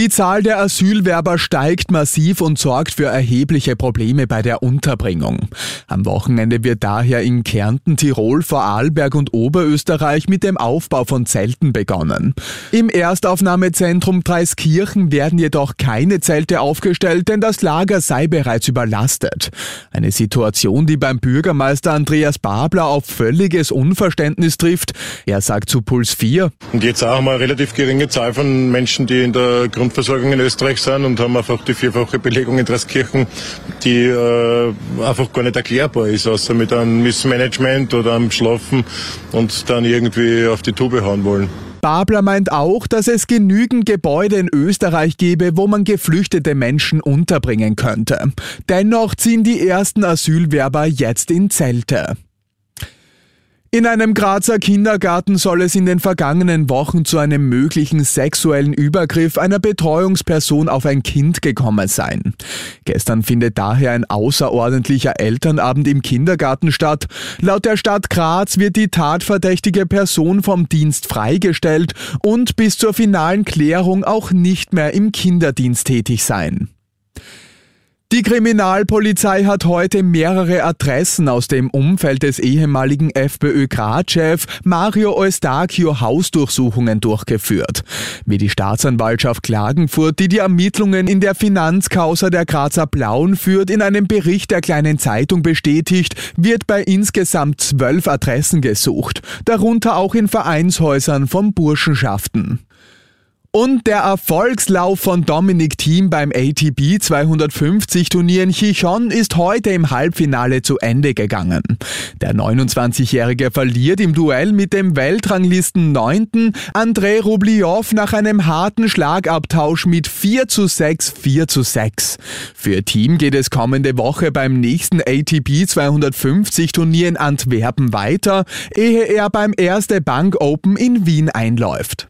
Die Zahl der Asylwerber steigt massiv und sorgt für erhebliche Probleme bei der Unterbringung. Am Wochenende wird daher in Kärnten, Tirol, Vorarlberg und Oberösterreich mit dem Aufbau von Zelten begonnen. Im Erstaufnahmezentrum Dreiskirchen werden jedoch keine Zelte aufgestellt, denn das Lager sei bereits überlastet. Eine Situation, die beim Bürgermeister Andreas Babler auf völliges Unverständnis trifft. Er sagt zu Puls 4. Und jetzt auch mal relativ geringe Zahl von Menschen, die in der Grundversorgung in Österreich sind und haben einfach die vierfache Belegung in Draskirchen, die äh, einfach gar nicht erklärbar ist, außer mit einem Missmanagement oder einem Schlafen und dann irgendwie auf die Tube hauen wollen. Babler meint auch, dass es genügend Gebäude in Österreich gebe, wo man geflüchtete Menschen unterbringen könnte. Dennoch ziehen die ersten Asylwerber jetzt in Zelte. In einem Grazer Kindergarten soll es in den vergangenen Wochen zu einem möglichen sexuellen Übergriff einer Betreuungsperson auf ein Kind gekommen sein. Gestern findet daher ein außerordentlicher Elternabend im Kindergarten statt. Laut der Stadt Graz wird die tatverdächtige Person vom Dienst freigestellt und bis zur finalen Klärung auch nicht mehr im Kinderdienst tätig sein. Die Kriminalpolizei hat heute mehrere Adressen aus dem Umfeld des ehemaligen FPÖ-Graz-Chef Mario Eustachio Hausdurchsuchungen durchgeführt. Wie die Staatsanwaltschaft Klagenfurt, die die Ermittlungen in der Finanzkausa der Grazer Blauen führt, in einem Bericht der kleinen Zeitung bestätigt, wird bei insgesamt zwölf Adressen gesucht, darunter auch in Vereinshäusern von Burschenschaften. Und der Erfolgslauf von Dominic Thiem beim ATP 250 Turnier in Chichon ist heute im Halbfinale zu Ende gegangen. Der 29-Jährige verliert im Duell mit dem Weltranglisten 9. Andrei Rubliow nach einem harten Schlagabtausch mit 4 zu 6, 4 zu 6. Für Team geht es kommende Woche beim nächsten ATP 250 Turnier in Antwerpen weiter, ehe er beim Erste Bank Open in Wien einläuft.